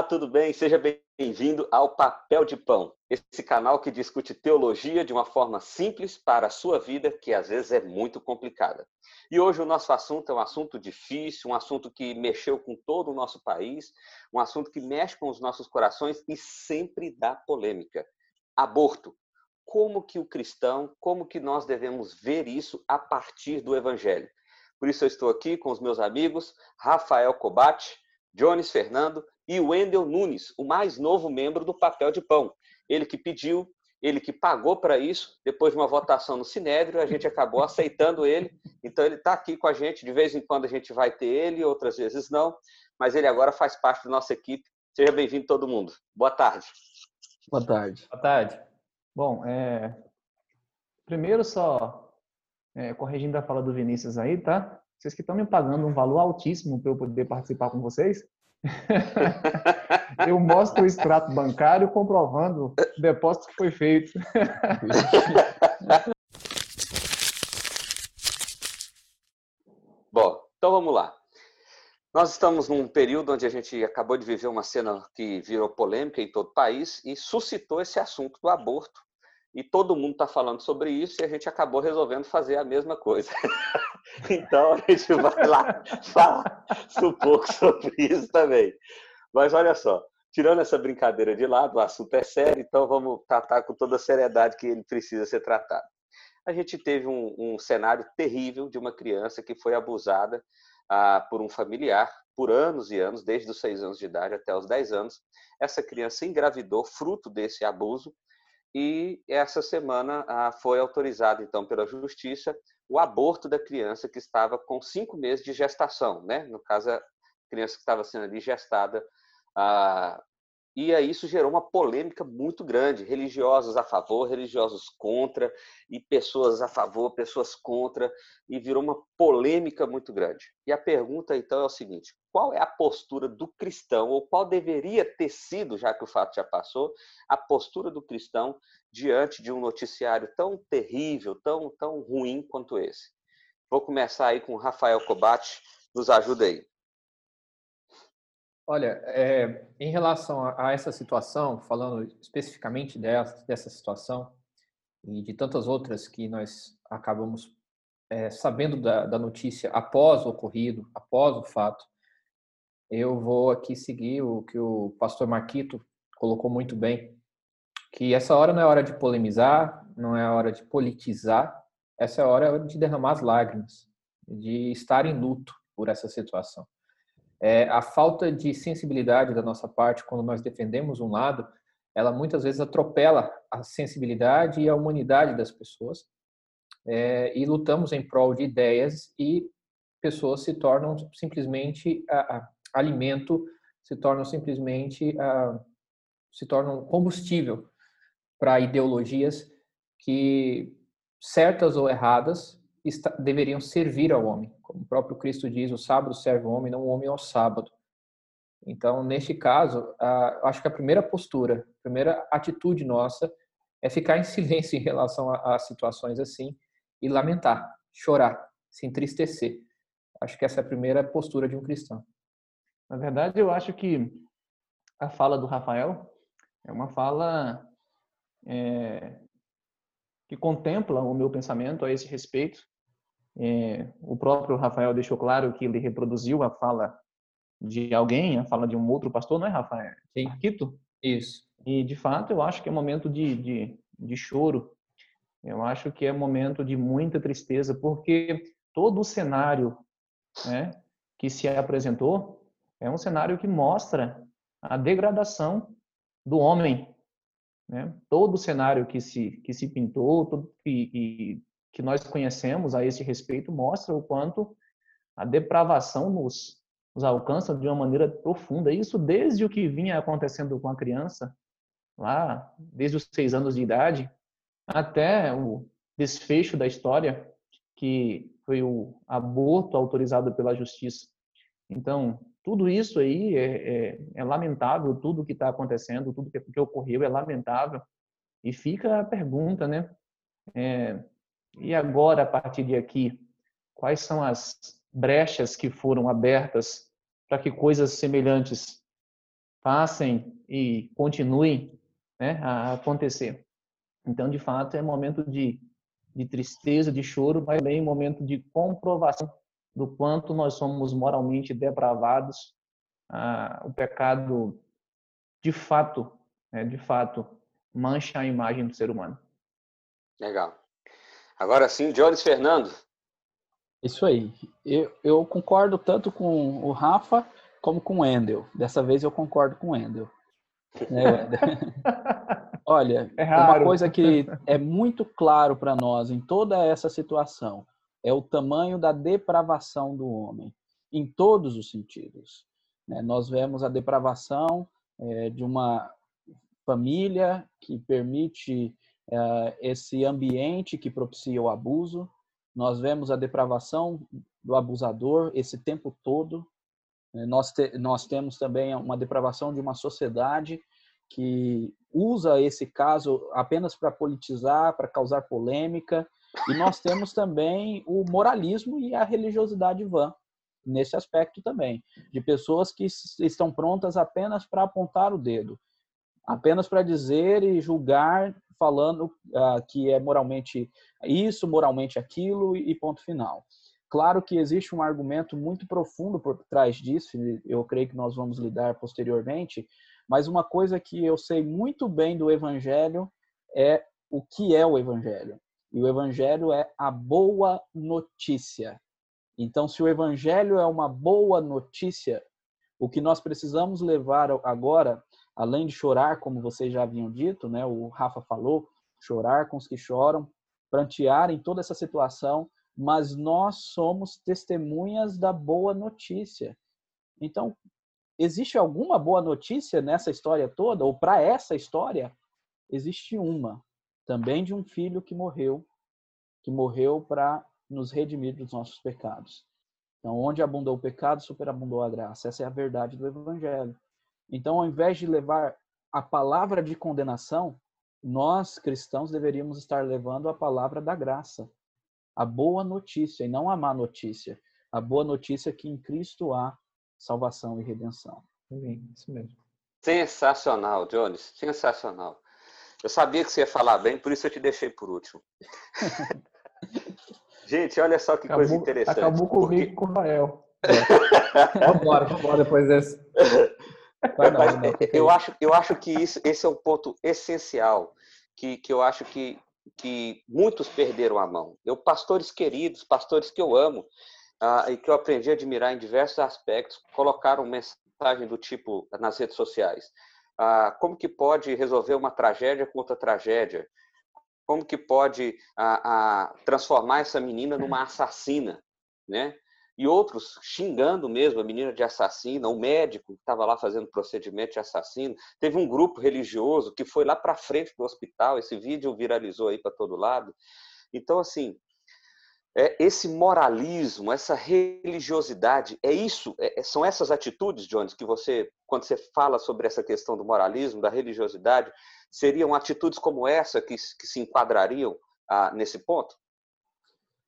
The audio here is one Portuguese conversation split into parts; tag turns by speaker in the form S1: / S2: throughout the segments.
S1: Olá, tudo bem? Seja bem-vindo ao Papel de Pão, esse canal que discute teologia de uma forma simples para a sua vida, que às vezes é muito complicada. E hoje o nosso assunto é um assunto difícil, um assunto que mexeu com todo o nosso país, um assunto que mexe com os nossos corações e sempre dá polêmica. Aborto. Como que o cristão, como que nós devemos ver isso a partir do evangelho? Por isso eu estou aqui com os meus amigos Rafael Cobate, Jones Fernando e Wendel Nunes, o mais novo membro do Papel de Pão. Ele que pediu, ele que pagou para isso, depois de uma votação no Sinédrio, a gente acabou aceitando ele. Então ele está aqui com a gente, de vez em quando a gente vai ter ele, outras vezes não, mas ele agora faz parte da nossa equipe. Seja bem-vindo todo mundo. Boa tarde.
S2: Boa tarde.
S3: Boa tarde. Bom, é... primeiro só é, corrigindo a fala do Vinícius aí, tá? Vocês que estão me pagando um valor altíssimo para eu poder participar com vocês, eu mostro o extrato bancário comprovando o depósito que foi feito.
S1: Bom, então vamos lá. Nós estamos num período onde a gente acabou de viver uma cena que virou polêmica em todo o país e suscitou esse assunto do aborto. E todo mundo está falando sobre isso e a gente acabou resolvendo fazer a mesma coisa. Então a gente vai lá falar um pouco sobre isso também. Mas olha só, tirando essa brincadeira de lado, o assunto é sério, então vamos tratar com toda a seriedade que ele precisa ser tratado. A gente teve um, um cenário terrível de uma criança que foi abusada ah, por um familiar por anos e anos, desde os seis anos de idade até os dez anos. Essa criança engravidou fruto desse abuso e essa semana ah, foi autorizado então pela justiça o aborto da criança que estava com cinco meses de gestação, né? No caso, a criança que estava sendo ali gestada. Ah, e aí isso gerou uma polêmica muito grande, religiosos a favor, religiosos contra, e pessoas a favor, pessoas contra, e virou uma polêmica muito grande. E a pergunta então é o seguinte: qual é a postura do cristão, ou qual deveria ter sido, já que o fato já passou, a postura do cristão diante de um noticiário tão terrível, tão, tão ruim quanto esse? Vou começar aí com o Rafael Cobate, nos ajuda aí.
S3: Olha, é, em relação a, essa situação, falando especificamente dessa, dessa situação e de tantas outras que nós acabamos é, sabendo da, da notícia após o ocorrido, após o fato, eu vou aqui seguir o que o pastor Marquito colocou muito bem, que essa hora não é hora de polemizar, não é hora de politizar, essa é hora de derramar as lágrimas, de estar em luto por essa situação. É, a falta de sensibilidade da nossa parte quando nós defendemos um lado, ela muitas vezes atropela a sensibilidade e a humanidade das pessoas é, e lutamos em prol de ideias e pessoas se tornam simplesmente a, a, alimento, se tornam simplesmente a, se tornam combustível para ideologias que, certas ou erradas, está, deveriam servir ao homem. Como o próprio Cristo diz, o sábado serve o homem, não o homem ao sábado. Então, neste caso, acho que a primeira postura, a primeira atitude nossa é ficar em silêncio em relação a, a situações assim e lamentar, chorar, se entristecer. Acho que essa é a primeira postura de um cristão. Na verdade, eu acho que a fala do Rafael é uma fala é, que contempla o meu pensamento a esse respeito. É, o próprio Rafael deixou claro que ele reproduziu a fala de alguém, a fala de um outro pastor, não é, Rafael? Sim. Quito? Isso. E, de fato, eu acho que é momento de, de, de choro. Eu acho que é momento de muita tristeza, porque todo o cenário né, que se apresentou é um cenário que mostra a degradação do homem né? Todo o cenário que se, que se pintou, tudo que, que, que nós conhecemos a esse respeito, mostra o quanto a depravação nos, nos alcança de uma maneira profunda. Isso desde o que vinha acontecendo com a criança, lá, desde os seis anos de idade, até o desfecho da história, que foi o aborto autorizado pela justiça. Então, tudo isso aí é, é, é lamentável, tudo que está acontecendo, tudo que, que, ocorreu é lamentável. E fica a pergunta, né? É, e agora, a partir de aqui, quais são as brechas que foram abertas para que coisas semelhantes passem e continuem né, a acontecer. Então, de fato, é momento de, de tristeza, de choro, mas também momento de comprovação do quanto nós somos moralmente depravados. Ah, o pecado, de fato, né, de fato, mancha a imagem do ser humano.
S1: Legal. Agora sim, Jones Fernando.
S2: Isso aí. Eu, eu concordo tanto com o Rafa como com o Endel. Dessa vez eu concordo com o Endel. Né, Olha, é uma coisa que é muito claro para nós em toda essa situação é o tamanho da depravação do homem, em todos os sentidos. Né? Nós vemos a depravação é, de uma família que permite é, esse ambiente que propicia o abuso. Nós vemos a depravação do abusador esse tempo todo. Né? Nós, te, nós temos também uma depravação de uma sociedade que usa esse caso apenas para politizar, para causar polêmica. E nós temos também o moralismo e a religiosidade vã nesse aspecto também, de pessoas que estão prontas apenas para apontar o dedo, apenas para dizer e julgar, falando uh, que é moralmente isso, moralmente aquilo e ponto final. Claro que existe um argumento muito profundo por trás disso, eu creio que nós vamos lidar posteriormente, mas uma coisa que eu sei muito bem do Evangelho é o que é o Evangelho. E o Evangelho é a boa notícia. Então, se o Evangelho é uma boa notícia, o que nós precisamos levar agora, além de chorar, como vocês já haviam dito, né? O Rafa falou, chorar com os que choram, prantear em toda essa situação, mas nós somos testemunhas da boa notícia. Então, Existe alguma boa notícia nessa história toda, ou para essa história? Existe uma, também de um filho que morreu, que morreu para nos redimir dos nossos pecados. Então, onde abundou o pecado, superabundou a graça. Essa é a verdade do Evangelho. Então, ao invés de levar a palavra de condenação, nós cristãos deveríamos estar levando a palavra da graça, a boa notícia e não a má notícia. A boa notícia é que em Cristo há salvação e redenção.
S3: Isso mesmo.
S1: Sensacional, Jones, sensacional. Eu sabia que você ia falar bem, por isso eu te deixei por último. Gente, olha só que acabou, coisa interessante.
S3: Acabou comigo porque... com o Rafael. vamos embora, vamos embora depois desse.
S1: Não, não, eu, acho, eu acho que isso, esse é um ponto essencial, que, que eu acho que, que muitos perderam a mão. Eu, pastores queridos, pastores que eu amo, ah, e que eu aprendi a admirar em diversos aspectos, colocaram mensagem do tipo nas redes sociais. Ah, como que pode resolver uma tragédia com outra tragédia? Como que pode ah, transformar essa menina numa assassina, né? E outros xingando mesmo a menina de assassina, o médico que estava lá fazendo procedimento de assassino. Teve um grupo religioso que foi lá para frente do hospital, esse vídeo viralizou aí para todo lado. Então, assim, é, esse moralismo, essa religiosidade, é isso, é, é, são essas atitudes, Jones, que você, quando você fala sobre essa questão do moralismo, da religiosidade, seriam atitudes como essa que, que se enquadrariam ah, nesse ponto?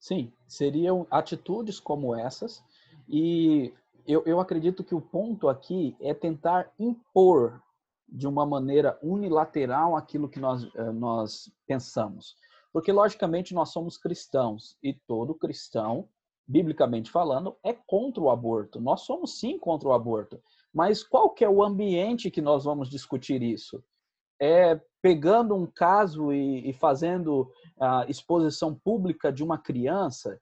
S2: Sim, seriam atitudes como essas, e eu, eu acredito que o ponto aqui é tentar impor de uma maneira unilateral aquilo que nós, eh, nós pensamos. Porque, logicamente, nós somos cristãos e todo cristão, biblicamente falando, é contra o aborto. Nós somos sim contra o aborto. Mas qual que é o ambiente que nós vamos discutir isso? É pegando um caso e, e fazendo a exposição pública de uma criança?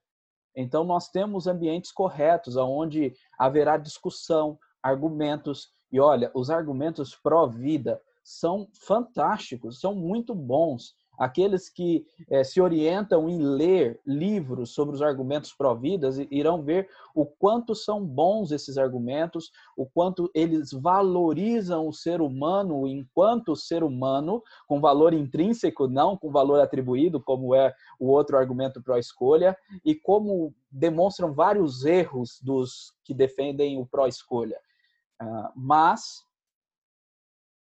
S2: Então, nós temos ambientes corretos, onde haverá discussão, argumentos. E olha, os argumentos pró-vida são fantásticos, são muito bons aqueles que é, se orientam em ler livros sobre os argumentos pró-vidas irão ver o quanto são bons esses argumentos, o quanto eles valorizam o ser humano enquanto ser humano, com valor intrínseco, não com valor atribuído, como é o outro argumento pró-escolha, e como demonstram vários erros dos que defendem o pró-escolha. Uh, mas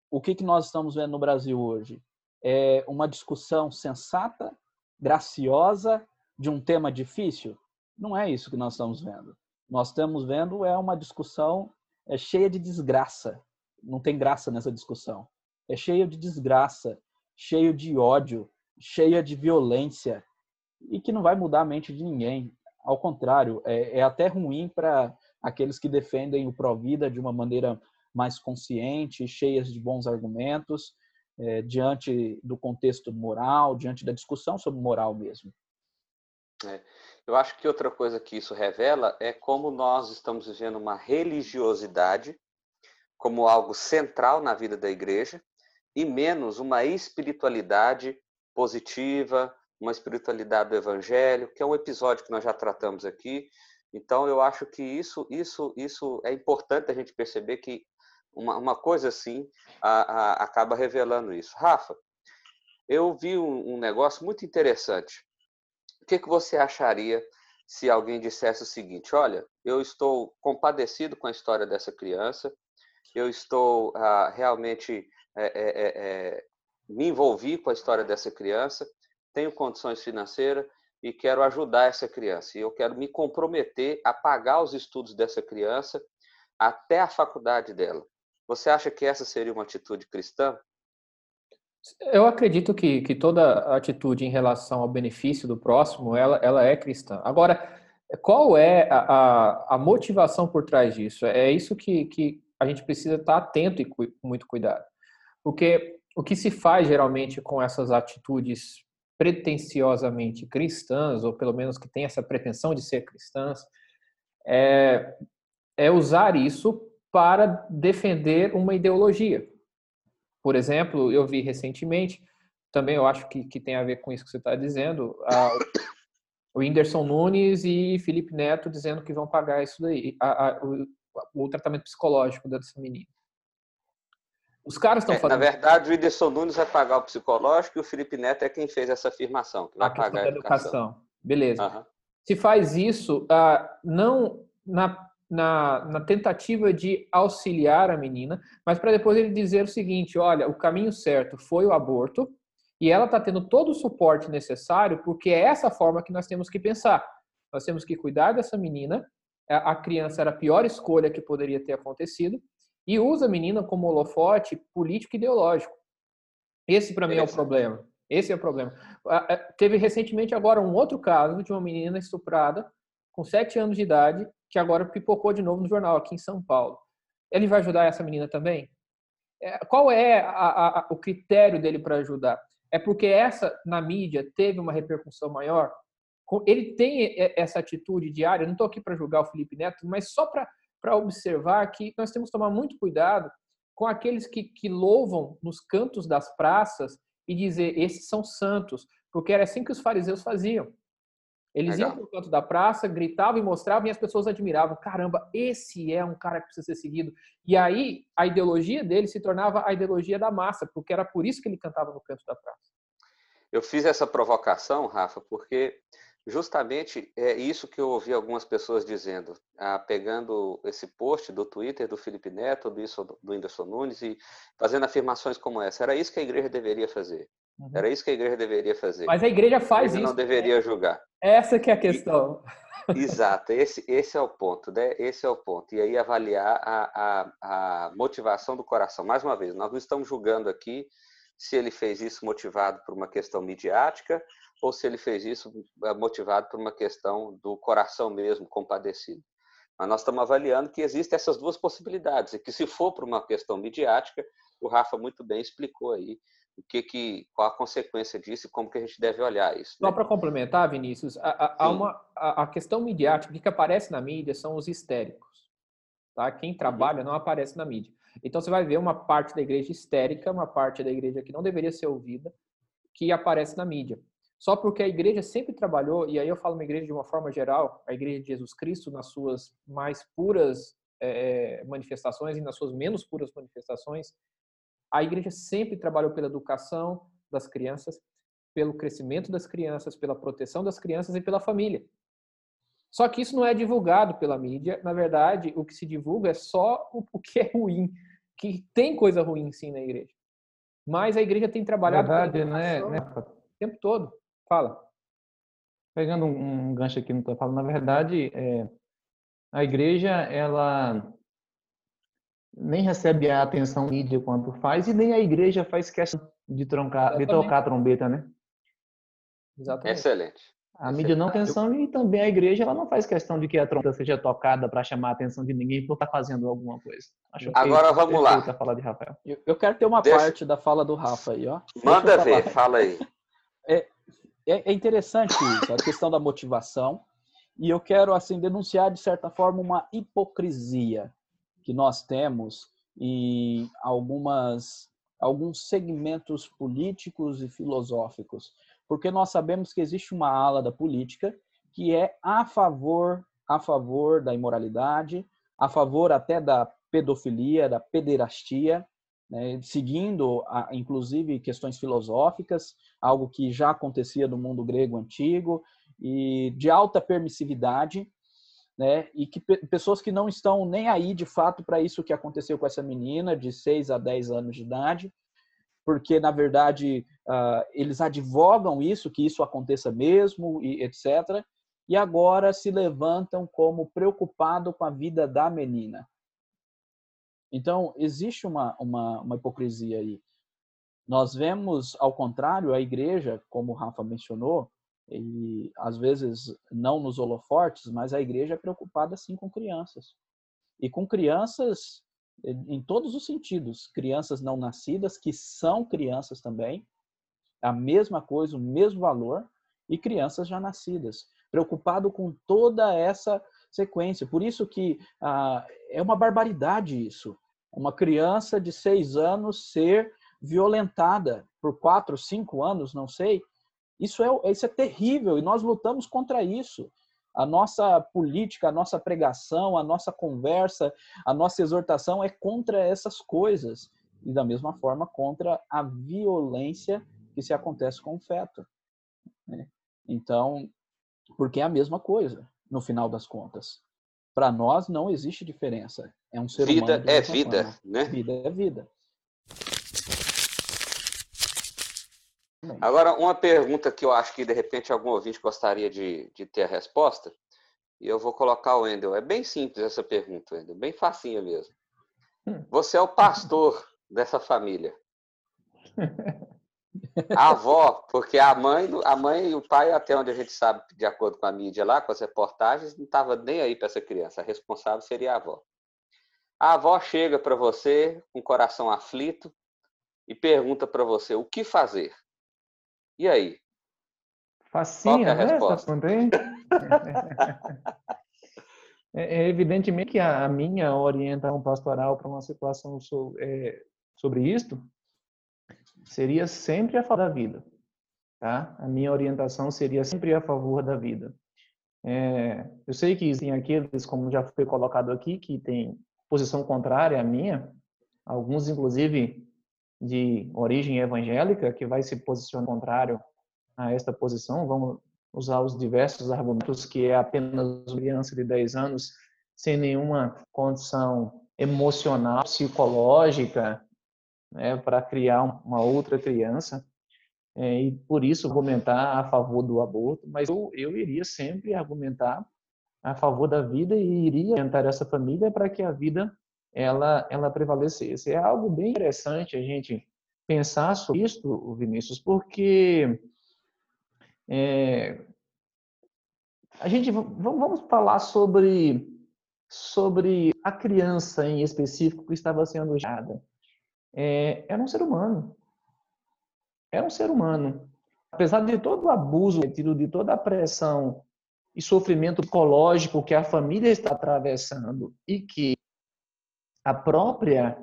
S2: o que, que nós estamos vendo no Brasil hoje? É, uma discussão sensata, graciosa, de um tema difícil? Não é isso que nós estamos vendo. Nós estamos vendo é uma discussão é, cheia de desgraça. não tem graça nessa discussão. É cheio de desgraça, cheio de ódio, cheia de violência e que não vai mudar a mente de ninguém. Ao contrário, é, é até ruim para aqueles que defendem o pró-vida de uma maneira mais consciente, cheias de bons argumentos, é, diante do contexto moral, diante da discussão sobre moral mesmo.
S1: É. Eu acho que outra coisa que isso revela é como nós estamos vivendo uma religiosidade como algo central na vida da igreja e menos uma espiritualidade positiva, uma espiritualidade do evangelho, que é um episódio que nós já tratamos aqui. Então eu acho que isso isso isso é importante a gente perceber que uma, uma coisa assim a, a, acaba revelando isso. Rafa, eu vi um, um negócio muito interessante que, que você acharia se alguém dissesse o seguinte: olha, eu estou compadecido com a história dessa criança, eu estou ah, realmente é, é, é, me envolvi com a história dessa criança, tenho condições financeiras e quero ajudar essa criança. E eu quero me comprometer a pagar os estudos dessa criança até a faculdade dela. Você acha que essa seria uma atitude cristã?
S3: Eu acredito que, que toda atitude em relação ao benefício do próximo, ela, ela é cristã. Agora, qual é a, a, a motivação por trás disso? É isso que, que a gente precisa estar atento e com muito cuidado. Porque o que se faz geralmente com essas atitudes pretensiosamente cristãs, ou pelo menos que tem essa pretensão de ser cristãs, é, é usar isso para defender uma ideologia. Por exemplo, eu vi recentemente, também eu acho que, que tem a ver com isso que você está dizendo, a, o Whindersson Nunes e Felipe Neto dizendo que vão pagar isso daí, a, a, o, o, tratamento psicológico dessa menina.
S1: Os caras estão é, fazendo. Na verdade, o Whindersson Nunes vai pagar o psicológico e o Felipe Neto é quem fez essa afirmação, que vai pagar a educação. educação.
S3: Beleza. Uhum. Se faz isso, uh, não na na, na tentativa de auxiliar a menina, mas para depois ele dizer o seguinte: olha, o caminho certo foi o aborto e ela está tendo todo o suporte necessário, porque é essa forma que nós temos que pensar. Nós temos que cuidar dessa menina, a criança era a pior escolha que poderia ter acontecido, e usa a menina como holofote político e ideológico. Esse, para mim, é o problema. Esse é o problema. Teve recentemente agora um outro caso de uma menina estuprada com sete anos de idade que agora pipocou de novo no jornal aqui em São Paulo. Ele vai ajudar essa menina também? É, qual é a, a, o critério dele para ajudar? É porque essa, na mídia, teve uma repercussão maior? Ele tem essa atitude diária, não estou aqui para julgar o Felipe Neto, mas só para observar que nós temos que tomar muito cuidado com aqueles que, que louvam nos cantos das praças e dizer, esses são santos, porque era assim que os fariseus faziam. Eles Legal. iam para o canto da praça, gritavam e mostravam e as pessoas admiravam. Caramba, esse é um cara que precisa ser seguido. E aí a ideologia dele se tornava a ideologia da massa, porque era por isso que ele cantava no canto da praça.
S1: Eu fiz essa provocação, Rafa, porque justamente é isso que eu ouvi algumas pessoas dizendo, ah, pegando esse post do Twitter do Felipe Neto, do, do Whindersson Nunes e fazendo afirmações como essa. Era isso que a igreja deveria fazer. Uhum. Era isso que a igreja deveria fazer.
S3: Mas a igreja faz a igreja isso.
S1: não deveria julgar.
S3: Essa que é a questão.
S1: E, exato, esse, esse é o ponto, né? Esse é o ponto. E aí avaliar a, a, a motivação do coração. Mais uma vez, nós não estamos julgando aqui se ele fez isso motivado por uma questão midiática ou se ele fez isso eh, motivado por uma questão do coração mesmo, compadecido. Mas nós estamos avaliando que existem essas duas possibilidades, e que se for por uma questão midiática, o Rafa muito bem explicou aí o que, que qual a consequência disso e como que a gente deve olhar isso.
S3: Né? Só para complementar, Vinícius, a, a, uma, a, a, questão midiática, o que aparece na mídia são os histéricos. Tá? Quem trabalha não aparece na mídia. Então você vai ver uma parte da igreja histérica, uma parte da igreja que não deveria ser ouvida, que aparece na mídia. Só porque a igreja sempre trabalhou, e aí eu falo uma igreja de uma forma geral, a igreja de Jesus Cristo, nas suas mais puras é, manifestações e nas suas menos puras manifestações, a igreja sempre trabalhou pela educação das crianças, pelo crescimento das crianças, pela proteção das crianças e pela família. Só que isso não é divulgado pela mídia. Na verdade, o que se divulga é só o que é ruim, que tem coisa ruim sim na igreja. Mas a igreja tem trabalhado
S2: verdade, né, né?
S3: o tempo todo. Fala.
S2: Pegando um gancho aqui no que eu falo, na verdade, é, a igreja ela
S4: nem recebe a atenção mídia quanto faz e nem a igreja faz questão de, troncar, de tocar a trombeta, né?
S1: Exatamente. Excelente.
S4: A mídia não tem atenção e também a igreja ela não faz questão de que a trombeta seja tocada para chamar a atenção de ninguém por estar tá fazendo alguma coisa.
S1: Acho Agora vamos lá.
S4: A fala de Rafael.
S2: Eu, eu quero ter uma Deixa... parte da fala do Rafa aí, ó.
S1: Manda ver, fala aí.
S2: É, é, é interessante isso, a questão da motivação. E eu quero assim denunciar de certa forma uma hipocrisia que nós temos em algumas alguns segmentos políticos e filosóficos porque nós sabemos que existe uma ala da política que é a favor a favor da imoralidade, a favor até da pedofilia, da pederastia, né, seguindo, inclusive, questões filosóficas, algo que já acontecia no mundo grego antigo, e de alta permissividade, né, e que pessoas que não estão nem aí, de fato, para isso que aconteceu com essa menina de 6 a 10 anos de idade, porque na verdade uh, eles advogam isso, que isso aconteça mesmo, e etc. E agora se levantam como preocupado com a vida da menina. Então existe uma, uma, uma hipocrisia aí. Nós vemos, ao contrário, a igreja, como o Rafa mencionou, e às vezes não nos holofortes, mas a igreja é preocupada sim com crianças. E com crianças em todos os sentidos. Crianças não nascidas, que são crianças também, a mesma coisa, o mesmo valor, e crianças já nascidas. Preocupado com toda essa sequência. Por isso que ah, é uma barbaridade isso. Uma criança de seis anos ser violentada por quatro, cinco anos, não sei. Isso é, isso é terrível e nós lutamos contra isso a nossa política, a nossa pregação, a nossa conversa, a nossa exortação é contra essas coisas. E da mesma forma contra a violência que se acontece com o feto. Né? Então, porque é a mesma coisa, no final das contas. Para nós não existe diferença. É um ser
S1: vida
S2: humano.
S1: Vida é vida, né?
S2: Vida é vida.
S1: Agora, uma pergunta que eu acho que de repente algum ouvinte gostaria de, de ter a resposta, e eu vou colocar o Wendel. É bem simples essa pergunta, Wendel, bem facinha mesmo. Hum. Você é o pastor dessa família. A avó, porque a mãe, a mãe e o pai, até onde a gente sabe, de acordo com a mídia lá, com as reportagens, não estava nem aí para essa criança. A responsável seria a avó. A avó chega para você com o coração aflito e pergunta para você o que fazer. E aí?
S4: Facinha, é né? Resposta? é, é evidentemente que a, minha orientação pastoral para uma situação sobre, é, sobre isto seria sempre a favor da vida. Tá? A minha orientação seria sempre a favor da vida. É, eu sei que existem aqueles, como já foi colocado aqui, que têm posição contrária à minha, alguns inclusive de origem evangélica que vai se posicionar contrário a esta posição. Vamos usar os diversos argumentos que é apenas uma criança de 10 anos sem nenhuma condição emocional, psicológica, né, para criar uma outra criança. É, e por isso argumentar a favor do aborto, mas eu, eu iria sempre argumentar a favor da vida e iria orientar essa família para que a vida ela, ela prevalecesse. É algo bem interessante a gente pensar sobre isso, Vinícius, porque é, a gente vamos falar sobre sobre a criança em específico que estava sendo usada. É, era um ser humano. Era um ser humano. Apesar de todo o abuso, de toda a pressão e sofrimento psicológico que a família está atravessando e que a própria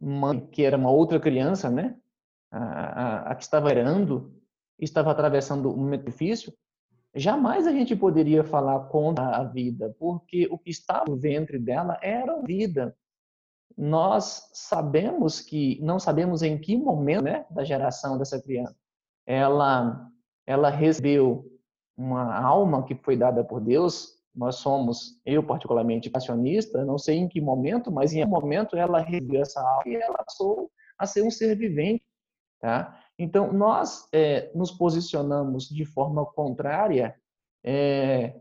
S4: mãe, que era uma outra criança, né, a, a, a que estava herando, estava atravessando um momento difícil, jamais a gente poderia falar contra a vida, porque o que estava no ventre dela era a vida. Nós sabemos que, não sabemos em que momento né, da geração dessa criança ela, ela recebeu uma alma que foi dada por Deus, nós somos, eu particularmente, passionista, não sei em que momento, mas em um momento ela recebeu essa alma e ela passou a ser um ser vivente, tá? Então, nós é, nos posicionamos de forma contrária é,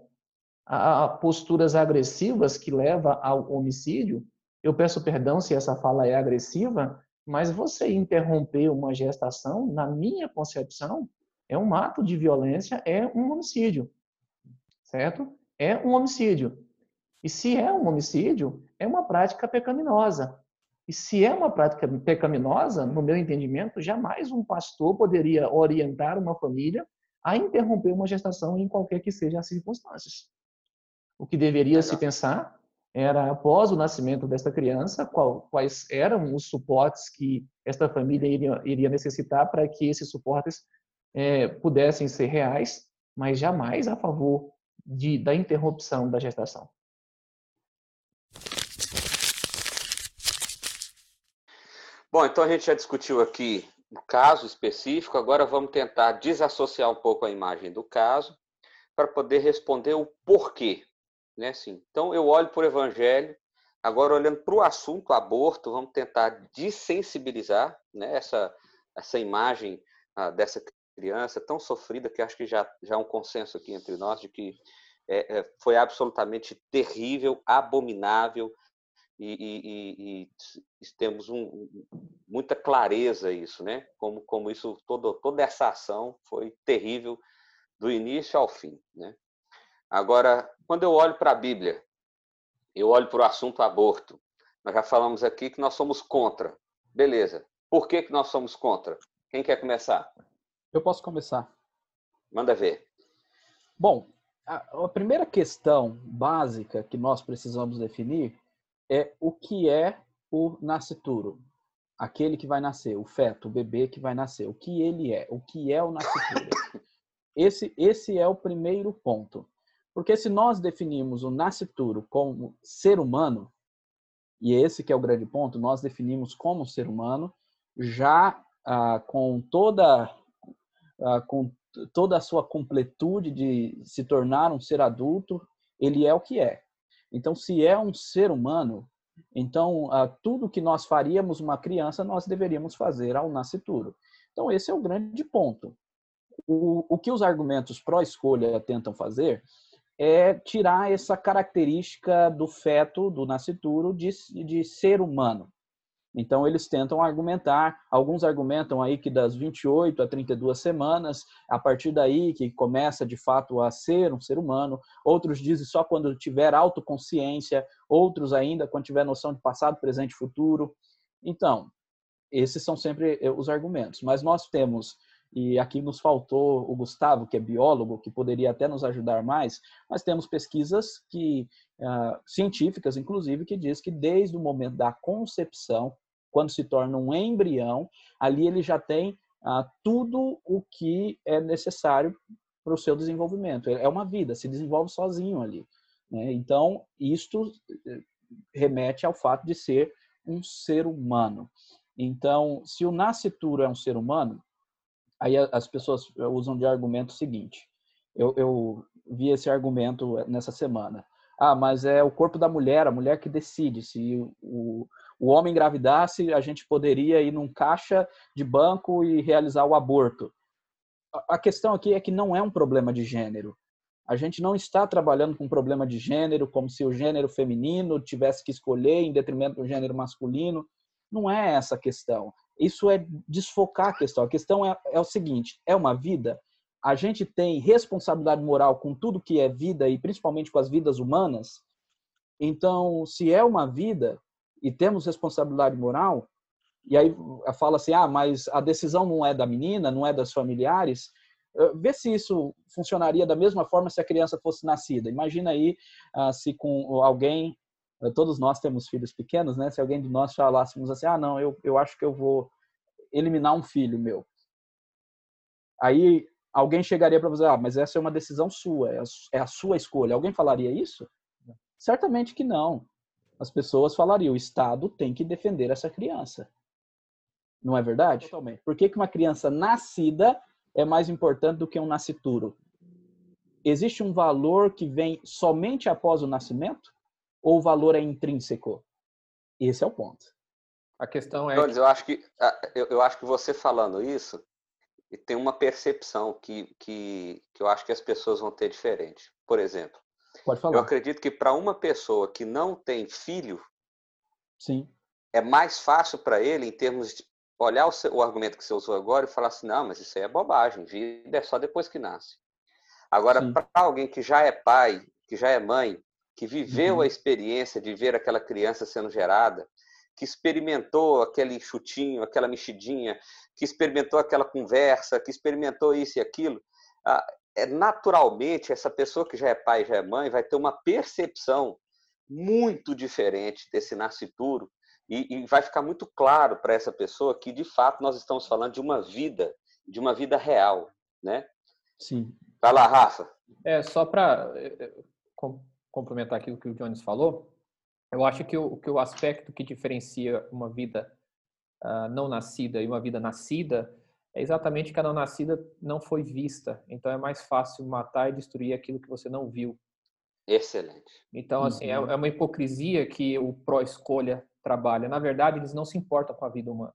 S4: a posturas agressivas que levam ao homicídio, Eu peço perdão se essa fala é agressiva, mas você interromper uma gestação, na minha concepção, é um ato de violência, é um homicídio. Certo? É um homicídio. E se é um homicídio, é uma prática pecaminosa. E se é uma prática pecaminosa, no meu entendimento, jamais um pastor poderia orientar uma família a interromper uma gestação em qualquer que seja as circunstâncias. O que deveria se pensar era, após o nascimento desta criança, quais eram os suportes que esta família iria, iria necessitar para que esses suportes é, pudessem ser reais, mas jamais a favor de, da interrupção da gestação.
S1: Bom, então a gente já discutiu aqui o caso específico, agora vamos tentar desassociar um pouco a imagem do caso para poder responder o porquê. Né? Assim, então eu olho para o evangelho, agora olhando para o assunto aborto, vamos tentar desensibilizar né, essa, essa imagem ah, dessa criança tão sofrida, que acho que já, já é um consenso aqui entre nós, de que é, é, foi absolutamente terrível, abominável, e, e, e, e temos um, muita clareza isso, né? Como, como isso, todo, toda essa ação foi terrível do início ao fim, né? Agora, quando eu olho para a Bíblia, eu olho para o assunto aborto. Nós já falamos aqui que nós somos contra. Beleza. Por que, que nós somos contra? Quem quer começar?
S2: Eu posso começar.
S1: Manda ver.
S2: Bom, a, a primeira questão básica que nós precisamos definir é o que é o nascituro, aquele que vai nascer, o feto, o bebê que vai nascer, o que ele é, o que é o nascituro. Esse, esse é o primeiro ponto. Porque se nós definimos o nascituro como ser humano, e esse que é o grande ponto, nós definimos como ser humano, já ah, com toda com toda a sua completude de se tornar um ser adulto, ele é o que é. Então, se é um ser humano, então tudo que nós faríamos uma criança, nós deveríamos fazer ao nascituro. Então, esse é o grande ponto. O, o que os argumentos pró-escolha tentam fazer é tirar essa característica do feto, do nascituro, de, de ser humano. Então, eles tentam argumentar, alguns argumentam aí que das 28 a 32 semanas, a partir daí que começa de fato a ser um ser humano, outros dizem só quando tiver autoconsciência, outros ainda quando tiver noção de passado, presente e futuro. Então, esses são sempre eh, os argumentos. Mas nós temos, e aqui nos faltou o Gustavo, que é biólogo, que poderia até nos ajudar mais, mas temos pesquisas que uh, científicas, inclusive, que diz que desde o momento da concepção quando se torna um embrião, ali ele já tem ah, tudo o que é necessário para o seu desenvolvimento. É uma vida, se desenvolve sozinho ali. Né? Então, isto eh, remete ao fato de ser um ser humano. Então, se o nascituro é um ser humano, aí as pessoas usam de argumento o seguinte. Eu, eu vi esse argumento nessa semana. Ah, mas é o corpo da mulher, a mulher que decide se o, o homem engravidasse, a gente poderia ir num caixa de banco e realizar o aborto. A questão aqui é que não é um problema de gênero. A gente não está trabalhando com um problema de gênero, como se o gênero feminino tivesse que escolher em detrimento do gênero masculino. Não é essa a questão. Isso é desfocar a questão. A questão é, é o seguinte: é uma vida. A gente tem responsabilidade moral com tudo que é vida e principalmente com as vidas humanas. Então, se é uma vida, e temos responsabilidade moral, e aí fala assim, ah, mas a decisão não é da menina, não é das familiares, vê se isso funcionaria da mesma forma se a criança fosse nascida. Imagina aí ah, se com alguém, eh, todos nós temos filhos pequenos, né? Se alguém de nós falássemos assim, ah, não, eu, eu acho que eu vou eliminar um filho meu. Aí alguém chegaria para você, ah, mas essa é uma decisão sua, é a, é a sua escolha. Alguém falaria isso? Certamente que não as pessoas falariam: o Estado tem que defender essa criança. Não é verdade? Totalmente. Por que, que uma criança nascida é mais importante do que um nascituro? Existe um valor que vem somente após o nascimento? Ou o valor é intrínseco? Esse é o ponto.
S1: A questão é. Jones, que... eu, acho que, eu acho que você falando isso, tem uma percepção que, que, que eu acho que as pessoas vão ter diferente. Por exemplo,
S2: Pode falar.
S1: Eu acredito que para uma pessoa que não tem filho,
S2: Sim.
S1: É mais fácil para ele, em termos de olhar o, seu, o, argumento que você usou agora e falar assim: não, mas isso aí é bobagem, vida é só depois que nasce. Agora, para alguém que já é pai, que já é mãe, que viveu uhum. a experiência de ver aquela criança sendo gerada, que experimentou aquele chutinho, aquela mexidinha, que experimentou aquela conversa, que experimentou isso e aquilo, ah, naturalmente essa pessoa que já é pai, já é mãe, vai ter uma percepção muito diferente desse nascituro e, e vai ficar muito claro para essa pessoa que de fato nós estamos falando de uma vida, de uma vida real, né?
S2: Sim.
S1: Vai lá, Rafa.
S3: É só para eh, eh, complementar aquilo que o Jones falou. Eu acho que o, que o aspecto que diferencia uma vida uh, não nascida e uma vida nascida é exatamente que a não nascida não foi vista. Então é mais fácil matar e destruir aquilo que você não viu.
S1: Excelente.
S3: Então, assim, é, uhum. é, é uma hipocrisia que o pró-escolha trabalha. Na verdade, eles não se importam com a vida humana.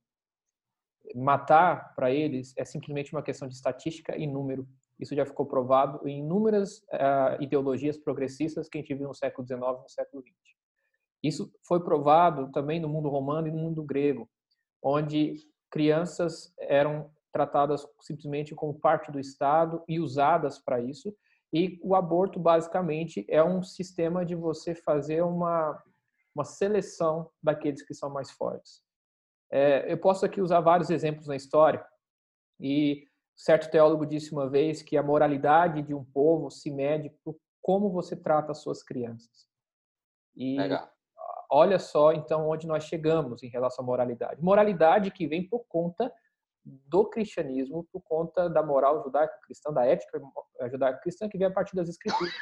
S3: Matar, para eles, é simplesmente uma questão de estatística e número. Isso já ficou provado em inúmeras uh, ideologias progressistas que a gente viu no século XIX e no século XX. Isso foi provado também no mundo romano e no mundo grego, onde crianças eram tratadas simplesmente como parte do Estado e usadas para isso. E o aborto, basicamente, é um sistema de você fazer uma, uma seleção daqueles que são mais fortes. É, eu posso aqui usar vários exemplos na história. E certo teólogo disse uma vez que a moralidade de um povo se mede por como você trata as suas crianças. E Legal olha só então onde nós chegamos em relação à moralidade. Moralidade que vem por conta do cristianismo, por conta da moral judaico-cristã, da ética judaico-cristã que vem a partir das escrituras.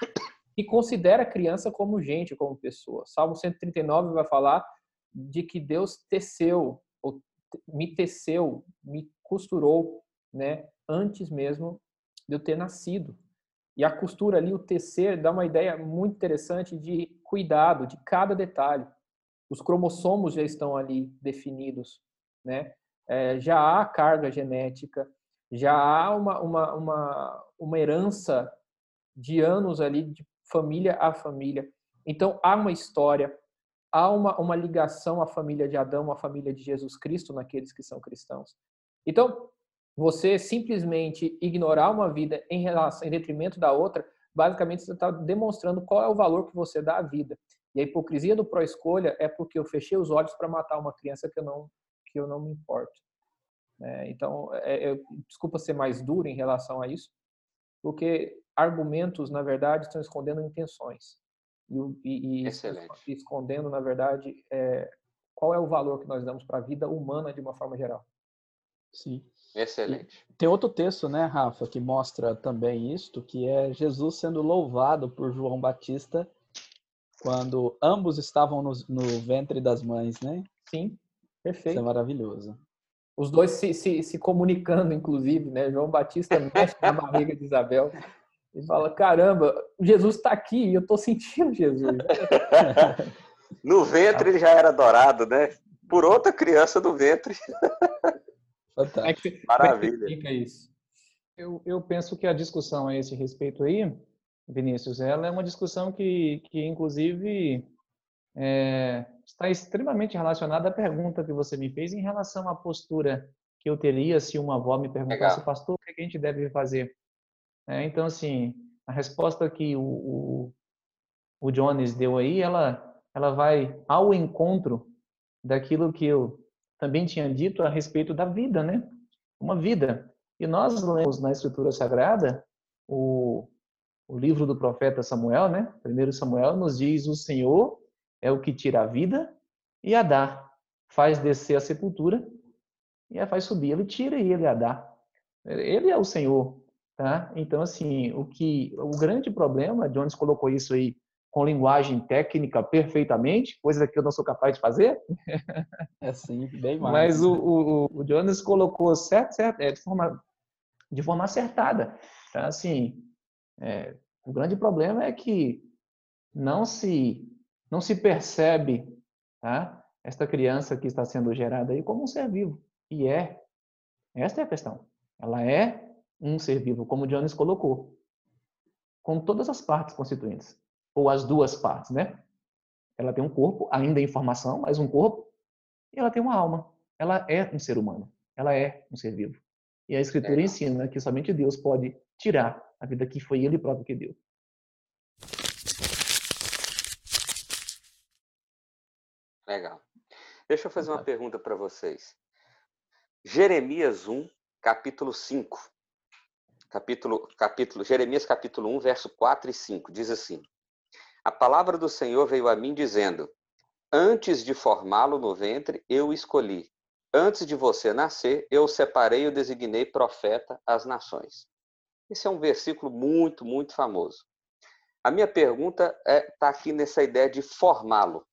S3: E considera a criança como gente, como pessoa. Salmo 139 vai falar de que Deus teceu, ou me teceu, me costurou, né, antes mesmo de eu ter nascido. E a costura ali, o tecer, dá uma ideia muito interessante de cuidado de cada detalhe os cromossomos já estão ali definidos, né? É, já há carga genética, já há uma, uma, uma, uma herança de anos ali de família a família. Então há uma história, há uma, uma ligação à família de Adão, à família de Jesus Cristo naqueles que são cristãos. Então você simplesmente ignorar uma vida em relação, em detrimento da outra, basicamente você está demonstrando qual é o valor que você dá à vida. E a hipocrisia do pró-escolha é porque eu fechei os olhos para matar uma criança que eu não, que eu não me importo. É, então, é, é, desculpa ser mais duro em relação a isso, porque argumentos, na verdade, estão escondendo intenções. E, e, e escondendo, na verdade, é, qual é o valor que nós damos para a vida humana de uma forma geral.
S2: Sim.
S1: Excelente.
S2: E tem outro texto, né, Rafa, que mostra também isto, que é Jesus sendo louvado por João Batista quando ambos estavam no, no ventre das mães, né?
S3: Sim, perfeito. Isso
S2: é maravilhoso.
S3: Os dois se, se, se comunicando, inclusive, né? João Batista mexe na barriga de Isabel e fala: caramba, Jesus está aqui e eu estou sentindo Jesus.
S1: no ventre ele já era adorado, né? Por outra criança do ventre.
S3: Fantástico. É Maravilha.
S4: Fica isso. Eu, eu penso que a discussão a esse respeito aí Vinícius, ela é uma discussão que, que inclusive, é, está extremamente relacionada à pergunta que você me fez em relação à postura que eu teria se uma avó me perguntasse, pastor, o que a gente deve fazer? É, então, assim, a resposta que o, o, o Jones deu aí, ela, ela vai ao encontro daquilo que eu também tinha dito a respeito da vida, né? Uma vida. E nós lemos na Escritura Sagrada o, o livro do profeta Samuel, né? Primeiro Samuel nos diz: o Senhor é o que tira a vida e a dá, faz descer a sepultura e a faz subir. Ele tira e ele a dá. Ele é o Senhor, tá? Então assim, o que o grande problema, Jones colocou isso aí com linguagem técnica perfeitamente, coisa que eu não sou capaz de fazer.
S2: É sim, bem mais.
S4: Mas o, o, o Jones colocou certo, certo, é, de forma de forma acertada. Tá? Assim, é, o grande problema é que não se não se percebe tá, esta criança que está sendo gerada aí como um ser vivo. E é. Esta é a questão. Ela é um ser vivo, como o Jones colocou, com todas as partes constituintes, ou as duas partes, né? Ela tem um corpo, ainda em formação, mas um corpo, e ela tem uma alma. Ela é um ser humano. Ela é um ser vivo. E a Escritura ensina que somente Deus pode tirar a vida que foi Ele próprio que deu.
S1: Legal. Deixa eu fazer uma pergunta para vocês. Jeremias 1, capítulo 5. Capítulo, capítulo, Jeremias capítulo 1, verso 4 e 5, diz assim: A palavra do Senhor veio a mim dizendo: Antes de formá-lo no ventre, eu o escolhi. Antes de você nascer, eu o separei e o designei profeta às nações. Esse é um versículo muito, muito famoso. A minha pergunta está é, tá aqui nessa ideia de formá-lo.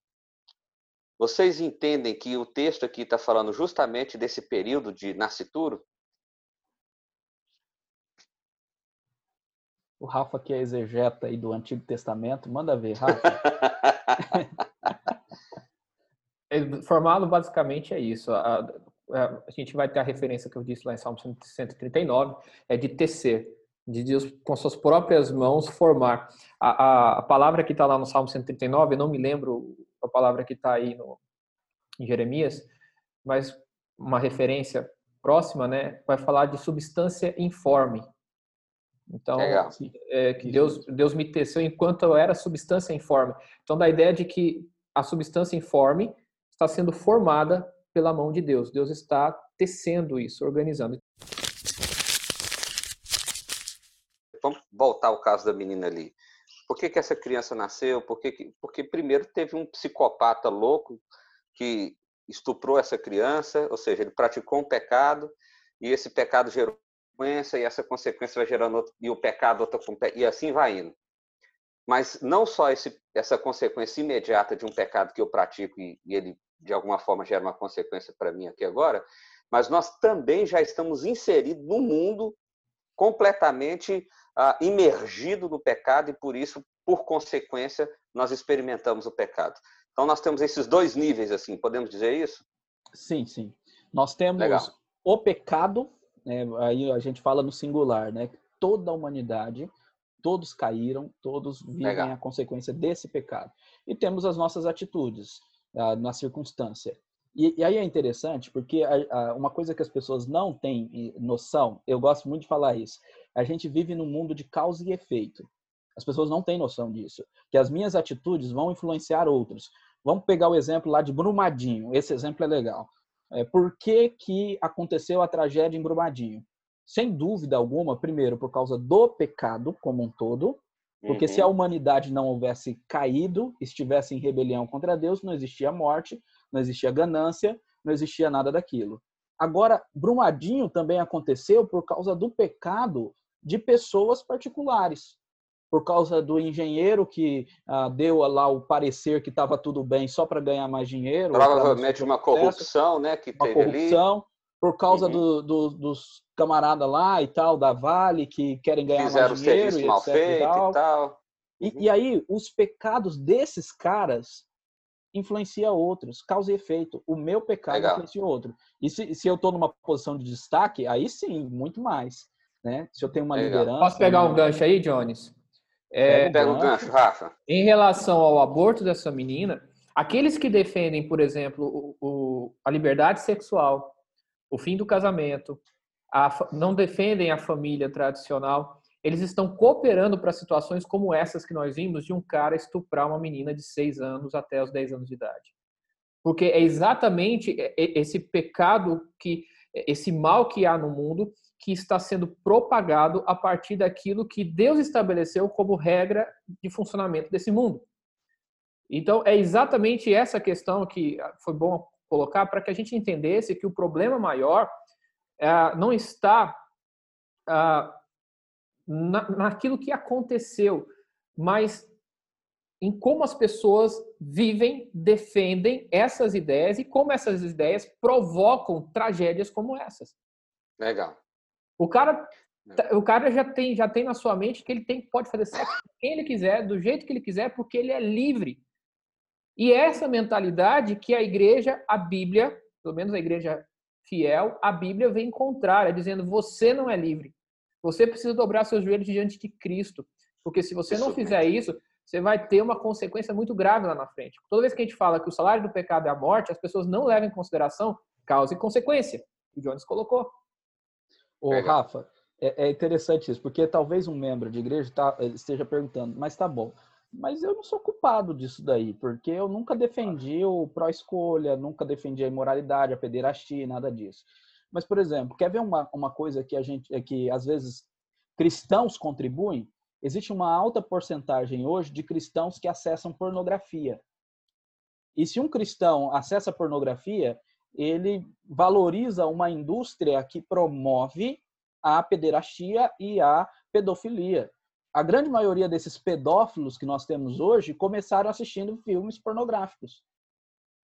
S1: Vocês entendem que o texto aqui está falando justamente desse período de nascituro?
S2: O Rafa, que é exegeta aí do Antigo Testamento, manda ver, Rafa.
S3: Formado basicamente é isso. A, a, a, gente vai ter a referência que eu disse lá em Salmo 139, é de tecer, de Deus com suas próprias mãos formar. A, a, a palavra que está lá no Salmo 139, eu não me lembro a palavra que está aí no, em Jeremias, mas uma referência próxima, né, vai falar de substância informe. Então, é, que Deus, Deus me teceu enquanto eu era substância informe. Então, da ideia de que a substância informe está sendo formada pela mão de Deus. Deus está tecendo isso, organizando.
S1: Vamos voltar ao caso da menina ali. Por que, que essa criança nasceu? Por que que... Porque primeiro teve um psicopata louco que estuprou essa criança, ou seja, ele praticou um pecado e esse pecado gerou consequência e essa consequência vai gerando outro, e o pecado outra e assim vai indo. Mas não só esse, essa consequência imediata de um pecado que eu pratico e, e ele de alguma forma gera uma consequência para mim aqui agora, mas nós também já estamos inseridos no mundo completamente uh, imergido no pecado e por isso, por consequência, nós experimentamos o pecado. Então nós temos esses dois níveis, assim, podemos dizer isso?
S2: Sim, sim. Nós temos Legal. o pecado, né, aí a gente fala no singular, né? Toda a humanidade, todos caíram, todos vivem Legal. a consequência desse pecado. E temos as nossas atitudes na circunstância. E, e, aí é interessante, porque a, a, uma coisa que as pessoas não têm noção, eu gosto muito de falar isso, a gente vive num mundo de causa e efeito. As pessoas não têm noção disso, que as minhas atitudes vão influenciar outros. Vamos pegar o exemplo lá de Brumadinho, esse exemplo é legal. É, por que, que aconteceu a tragédia em Brumadinho? Sem dúvida alguma, primeiro, por causa do pecado como um todo, porque uhum. se a uhum. humanidade não houvesse caído, estivesse em rebelião contra Deus, não existia morte, não existia ganância, não existia nada daquilo. Agora, Brumadinho também aconteceu por causa do pecado de pessoas particulares. Por causa do engenheiro que ah, deu lá o parecer que estava tudo bem só para ganhar mais dinheiro.
S1: Provavelmente uma corrupção, né? Que
S2: uma
S1: teve
S2: corrupção.
S1: Ali
S2: por causa uhum. do, do, dos camaradas lá e tal, da Vale, que querem ganhar Fizeram mais dinheiro. Fizeram
S1: mal feito e, tal.
S2: E, e, aí, os pecados desses caras influencia outros, causa e efeito. O meu pecado Legal. influencia outro. E se, se eu estou numa posição de destaque, aí sim, muito mais. Né? Se eu tenho uma Legal. liderança...
S3: Posso pegar um gancho aí, Jones?
S1: É, Pega o gancho, Rafa.
S3: Em relação ao aborto dessa menina, aqueles que defendem, por exemplo, o, o, a liberdade sexual, o fim do casamento, a, não defendem a família tradicional, eles estão cooperando para situações como essas que nós vimos de um cara estuprar uma menina de 6 anos até os 10 anos de idade. Porque é exatamente esse pecado que esse mal que há no mundo que está sendo propagado a partir daquilo que Deus estabeleceu como regra de funcionamento desse mundo. Então, é exatamente essa questão que foi bom colocar para que a gente entendesse que o problema maior é, não está na, naquilo que aconteceu, mas em como as pessoas vivem, defendem essas ideias e como essas ideias provocam tragédias como essas.
S1: Legal.
S3: O cara, o cara já tem, já tem na sua mente que ele tem, pode fazer sexo com quem ele quiser, do jeito que ele quiser, porque ele é livre. E é essa mentalidade que a igreja, a Bíblia, pelo menos a igreja fiel, a Bíblia vem contrária, dizendo: você não é livre. Você precisa dobrar seus joelhos diante de Cristo. Porque se você não fizer isso, você vai ter uma consequência muito grave lá na frente. Toda vez que a gente fala que o salário do pecado é a morte, as pessoas não levam em consideração causa e consequência. O Jones colocou.
S2: Ô, Rafa, é, é, interessante isso, porque talvez um membro de igreja tá, esteja perguntando, mas tá bom, mas eu não sou culpado disso daí, porque eu nunca defendi o pró-escolha, nunca defendi a imoralidade, a pederastia, nada disso. Mas, por exemplo, quer ver uma, uma coisa que a gente, é que às vezes cristãos contribuem? existe uma alta porcentagem hoje de cristãos que acessam pornografia. E se um cristão acessa pornografia, ele valoriza uma indústria que promove a pederastia e a pedofilia. A grande maioria desses pedófilos que nós temos hoje começaram assistindo filmes pornográficos.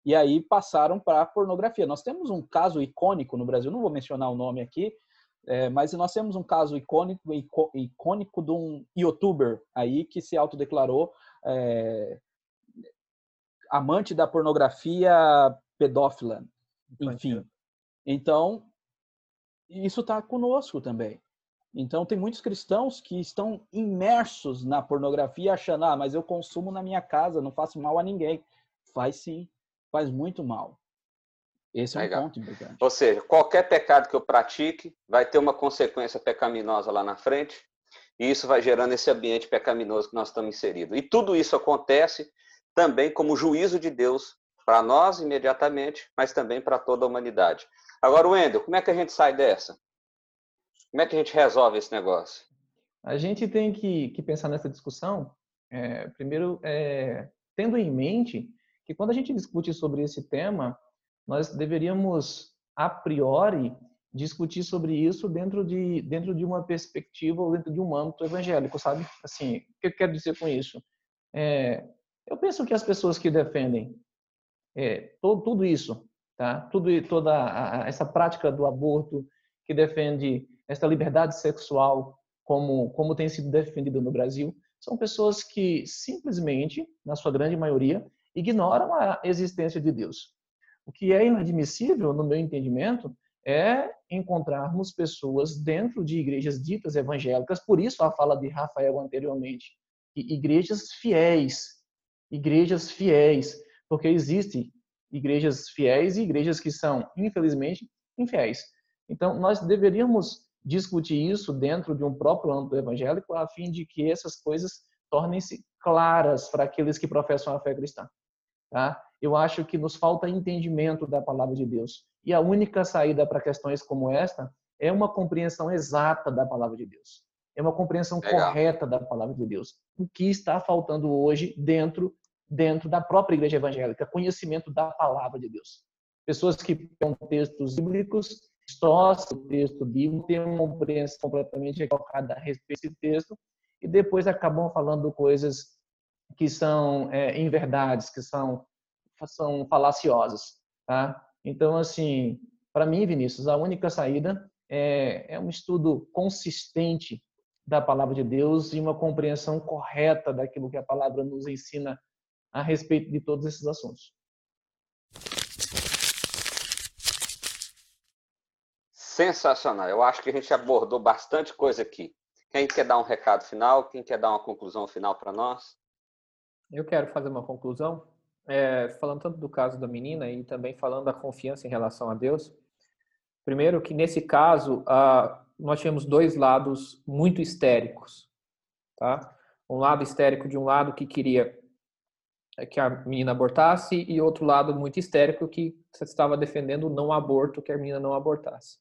S2: E aí passaram para a pornografia. Nós temos um caso icônico no Brasil, não vou mencionar o nome aqui, é, mas nós temos um caso icônico, icônico de um youtuber aí que se autodeclarou é, amante da pornografia pedófila, enfim. Então, isso está conosco também. Então, tem muitos cristãos que estão imersos na pornografia, achando, ah, mas eu consumo na minha casa, não faço mal a ninguém. Faz sim, faz muito mal. Esse é um Legal. ponto importante.
S1: Ou seja, qualquer pecado que eu pratique vai ter uma consequência pecaminosa lá na frente, e isso vai gerando esse ambiente pecaminoso que nós estamos inseridos. E tudo isso acontece também como juízo de Deus para nós imediatamente, mas também para toda a humanidade. Agora, Wendel, como é que a gente sai dessa? Como é que a gente resolve esse negócio?
S4: A gente tem que, que pensar nessa discussão, é, primeiro, é, tendo em mente que quando a gente discute sobre esse tema, nós deveríamos, a priori, discutir sobre isso dentro de, dentro de uma perspectiva ou dentro de um âmbito evangélico, sabe? Assim, o que eu quero dizer com isso? É, eu penso que as pessoas que defendem é, tudo isso, tá? Tudo, toda a, a, essa prática do aborto, que defende essa liberdade sexual como, como tem sido defendida no Brasil, são pessoas que simplesmente, na sua grande maioria, ignoram a existência de Deus. O que é inadmissível, no meu entendimento, é encontrarmos pessoas dentro de igrejas ditas evangélicas, por isso a fala de Rafael anteriormente, igrejas fiéis, igrejas fiéis, porque existem igrejas fiéis e igrejas que são, infelizmente, infiéis. Então, nós deveríamos discutir isso dentro de um próprio âmbito evangélico, a fim de que essas coisas tornem-se claras para aqueles que professam a fé cristã. Tá? Eu acho que nos falta entendimento da palavra de Deus. E a única saída para questões como esta é uma compreensão exata da palavra de Deus. É uma compreensão Legal. correta da palavra de Deus. O que está faltando hoje dentro dentro da própria igreja evangélica, conhecimento da palavra de Deus. Pessoas que pegam textos bíblicos, distorcem o texto bíblico, têm uma compreensão completamente equivocada a respeito desse texto e depois acabam falando coisas que são é, inverdades, que são são falaciosas, tá? Então, assim, para mim, Vinícius, a única saída é, é um estudo consistente da palavra de Deus e uma compreensão correta daquilo que a palavra nos ensina a respeito de todos esses assuntos.
S1: Sensacional. Eu acho que a gente abordou bastante coisa aqui. Quem quer dar um recado final? Quem quer dar uma conclusão final para nós?
S3: Eu quero fazer uma conclusão é, falando tanto do caso da menina e também falando da confiança em relação a Deus. Primeiro, que nesse caso, ah, nós tínhamos dois lados muito histéricos. Tá? Um lado histérico de um lado que queria que a menina abortasse e outro lado muito histérico que estava defendendo o não aborto, que a menina não abortasse.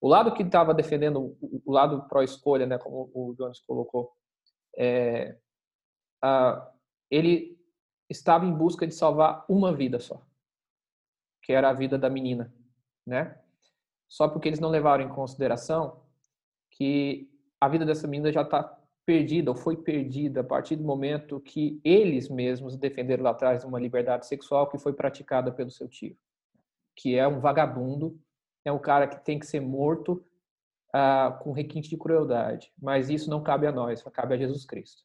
S3: O lado que estava defendendo o lado pró-escolha, né, como o Jones colocou, é, a, ele estava em busca de salvar uma vida só, que era a vida da menina, né? Só porque eles não levaram em consideração que a vida dessa menina já está perdida ou foi perdida a partir do momento que eles mesmos defenderam lá atrás uma liberdade sexual que foi praticada pelo seu tio, que é um vagabundo, é um cara que tem que ser morto ah, com requinte de crueldade. Mas isso não cabe a nós, cabe a Jesus Cristo,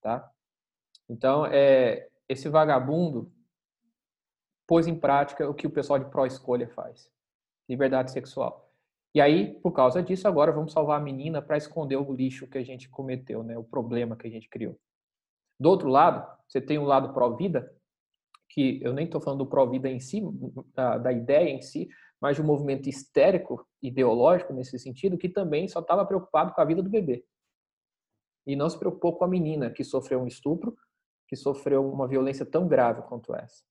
S3: tá? Então, é, esse vagabundo pôs em prática o que o pessoal de pró-escolha faz. Liberdade sexual. E aí, por causa disso, agora vamos salvar a menina para esconder o lixo que a gente cometeu, né? o problema que a gente criou. Do outro lado, você tem o um lado pró-vida, que eu nem estou falando do pró-vida em si, da, da, ideia em si, mas de um movimento histérico, ideológico nesse sentido, que também só estava preocupado com a vida do bebê. E não se preocupou com a menina que sofreu um estupro, que sofreu uma violência tão grave quanto essa.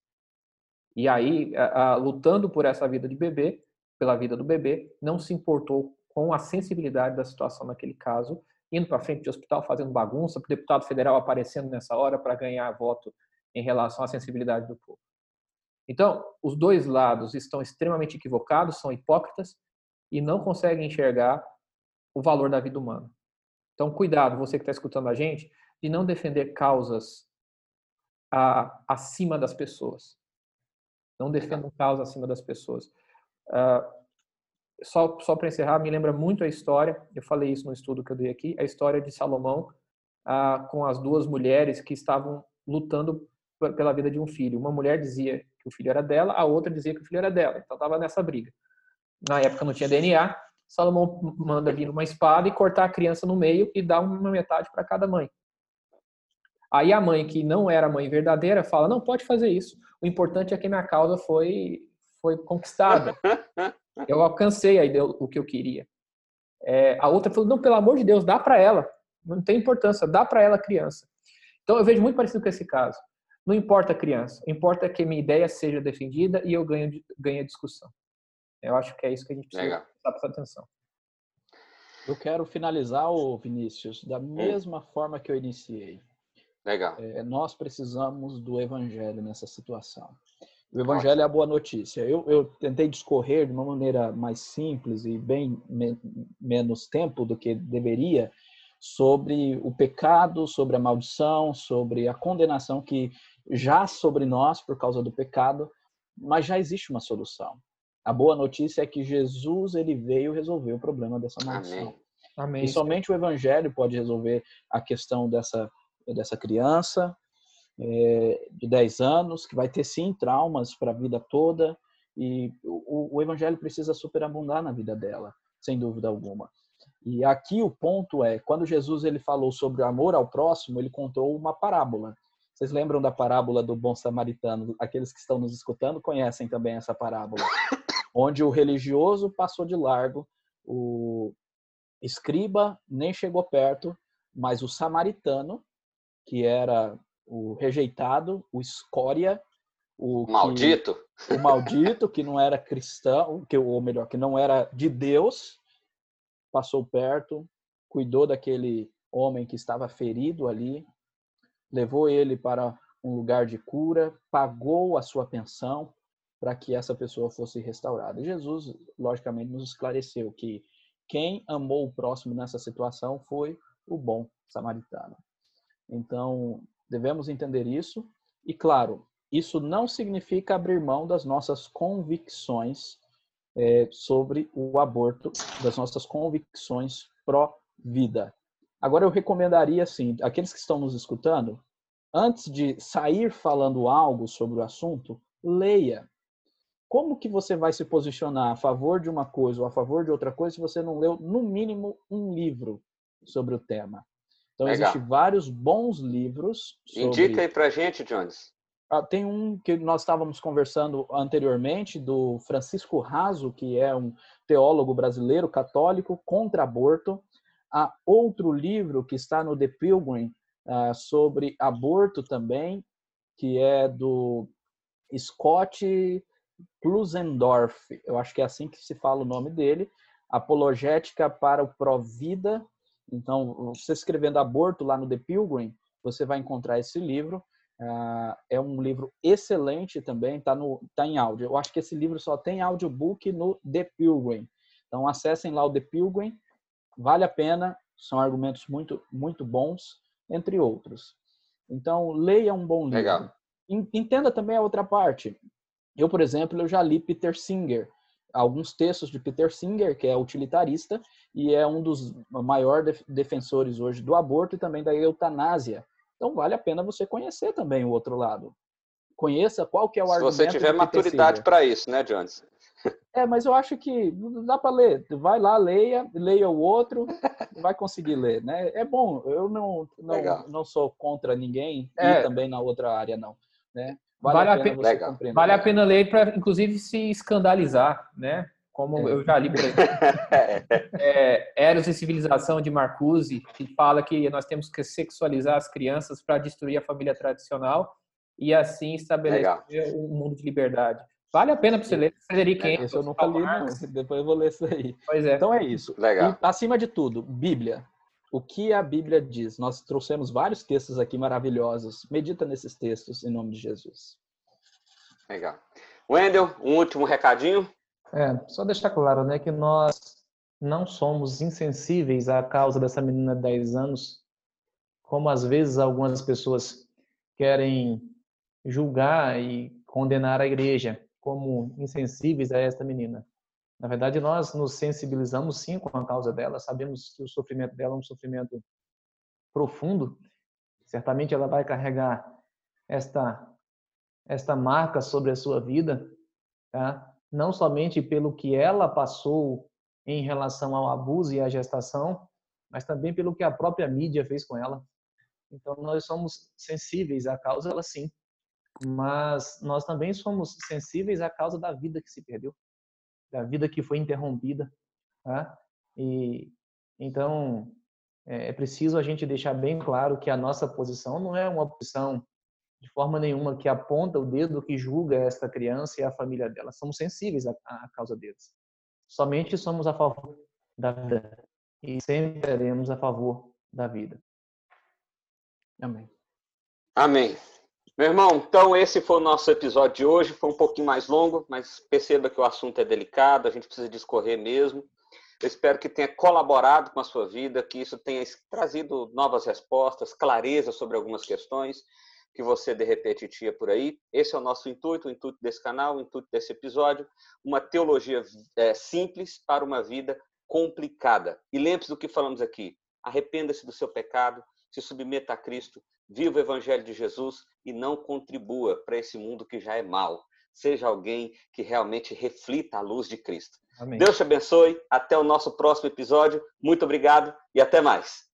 S3: E aí, a, a, lutando por essa vida de bebê, pela vida do bebê, não se importou com a sensibilidade da situação naquele caso, indo para frente de hospital fazendo bagunça, o deputado federal aparecendo nessa hora para ganhar voto em relação à sensibilidade do povo. Então, os dois lados estão extremamente equivocados, são hipócritas e não conseguem enxergar o valor da vida humana. Então, cuidado, você que está escutando a gente, de não defender causas a, acima das pessoas. Não defendam causas acima das pessoas. Uh, só só para encerrar, me lembra muito a história, eu falei isso no estudo que eu dei aqui, a história de Salomão uh, com as duas mulheres que estavam lutando pela vida de um filho. Uma mulher dizia que o filho era dela, a outra dizia que o filho era dela. Então estava nessa briga. Na época não tinha DNA. Salomão manda vir uma espada e cortar a criança no meio e dar uma metade para cada mãe. Aí a mãe, que não era mãe verdadeira, fala: não pode fazer isso. O importante é que minha causa foi foi conquistada. Eu alcancei aí o que eu queria. É, a outra falou: não, pelo amor de Deus, dá para ela. Não tem importância, dá para ela a criança. Então eu vejo muito parecido com esse caso. Não importa a criança, importa que minha ideia seja defendida e eu ganhe, ganhe a discussão. Eu acho que é isso que a gente precisa prestar, prestar atenção.
S2: Eu quero finalizar, o Vinícius, da hum. mesma hum. forma que eu iniciei.
S1: Legal.
S2: É, nós precisamos do evangelho nessa situação. O evangelho é a boa notícia. Eu, eu, tentei discorrer de uma maneira mais simples e bem me, menos tempo do que deveria sobre o pecado, sobre a maldição, sobre a condenação que já sobre nós por causa do pecado, mas já existe uma solução. A boa notícia é que Jesus ele veio resolver o problema dessa maldição. Amém. Amém. E somente o Evangelho pode resolver a questão dessa, dessa criança é, de 10 anos, que vai ter sim traumas para a vida toda, e o, o Evangelho precisa superabundar na vida dela, sem dúvida alguma. E aqui o ponto é, quando Jesus ele falou sobre o amor ao próximo, ele contou uma parábola. Vocês lembram da parábola do bom samaritano? Aqueles que estão nos escutando conhecem também essa parábola, onde o religioso passou de largo, o escriba nem chegou perto, mas o samaritano, que era o rejeitado, o escória, o
S1: maldito,
S2: que, o maldito que não era cristão, que ou melhor, que não era de Deus, passou perto, cuidou daquele homem que estava ferido ali, levou ele para um lugar de cura, pagou a sua pensão para que essa pessoa fosse restaurada. Jesus, logicamente, nos esclareceu que quem amou o próximo nessa situação foi o bom samaritano. Então, devemos entender isso. E, claro, isso não significa abrir mão das nossas convicções é, sobre o aborto, das nossas convicções pró-vida. Agora, eu recomendaria, assim, aqueles que estão nos escutando, antes de sair falando algo sobre o assunto, leia. Como que você vai se posicionar a favor de uma coisa ou a favor de outra coisa se você não leu, no mínimo, um livro sobre o tema? Então, existem vários bons livros.
S1: Sobre... Indica aí pra gente, Jones.
S2: Ah, tem um que nós estávamos conversando anteriormente, do Francisco Raso, que é um teólogo brasileiro católico contra aborto. Há outro livro que está no The Pilgrim uh, sobre aborto também, que é do Scott Klusendorf, eu acho que é assim que se fala o nome dele, Apologética para o Provida. Então, você escrevendo aborto lá no The Pilgrim, você vai encontrar esse livro. Uh, é um livro excelente também, está tá em áudio. Eu acho que esse livro só tem audiobook no The Pilgrim. Então, acessem lá o The Pilgrim, vale a pena, são argumentos muito, muito bons entre outros. Então, leia um bom livro. Legal. Entenda também a outra parte. Eu, por exemplo, eu já li Peter Singer, alguns textos de Peter Singer, que é utilitarista e é um dos maiores defensores hoje do aborto e também da eutanásia. Então, vale a pena você conhecer também o outro lado. Conheça qual que é o
S1: Se
S2: argumento.
S1: Se você tiver maturidade para isso, né, Jones?
S2: É, mas eu acho que dá para ler. Vai lá, leia, leia o outro, vai conseguir ler, né? É bom. Eu não não, não sou contra ninguém é. e também na outra área não, né?
S3: Vale, vale a pena, pena vale a pena ler para inclusive se escandalizar, né? Como é. eu já li, por exemplo, é, Eros e Civilização de Marcuse, que fala que nós temos que sexualizar as crianças para destruir a família tradicional e assim estabelecer Legal. um mundo de liberdade. Vale a pena para você ler. Frederico
S2: é, eu nunca li, não. Depois eu vou ler isso aí.
S3: Pois é.
S2: Então é isso. Legal. E, acima de tudo, Bíblia. O que a Bíblia diz? Nós trouxemos vários textos aqui maravilhosos. Medita nesses textos em nome de Jesus.
S1: Legal. Wendel, um último recadinho.
S4: É, só deixar claro, né, que nós não somos insensíveis à causa dessa menina de 10 anos, como às vezes algumas pessoas querem julgar e condenar a igreja como insensíveis a esta menina. Na verdade, nós nos sensibilizamos sim com a causa dela, sabemos que o sofrimento dela é um sofrimento profundo. Certamente ela vai carregar esta esta marca sobre a sua vida, tá? Não somente pelo que ela passou em relação ao abuso e à gestação, mas também pelo que a própria mídia fez com ela. Então nós somos sensíveis à causa, ela sim, mas nós também somos sensíveis à causa da vida que se perdeu, da vida que foi interrompida, tá? E então é, é preciso a gente deixar bem claro que a nossa posição não é uma posição de forma nenhuma que aponta o dedo que julga esta criança e a família dela. Somos sensíveis à, à causa deles. Somente somos a favor da vida e sempre seremos a favor da vida.
S2: Amém.
S1: Amém. Meu irmão, então esse foi o nosso episódio de hoje. Foi um pouquinho mais longo, mas perceba que o assunto é delicado, a gente precisa discorrer mesmo. Eu espero que tenha colaborado com a sua vida, que isso tenha trazido novas respostas, clareza sobre algumas questões que você de repente tinha por aí. Esse é o nosso intuito, o intuito desse canal, o intuito desse episódio, uma teologia é, simples para uma vida complicada. E lembre-se do que falamos aqui: arrependa-se do seu pecado, se submeta a Cristo, viva o Evangelho de Jesus e não contribua para esse mundo que já é mal. Seja alguém que realmente reflita a luz de Cristo. Amém. Deus te abençoe. Até o nosso próximo episódio. Muito obrigado e até mais.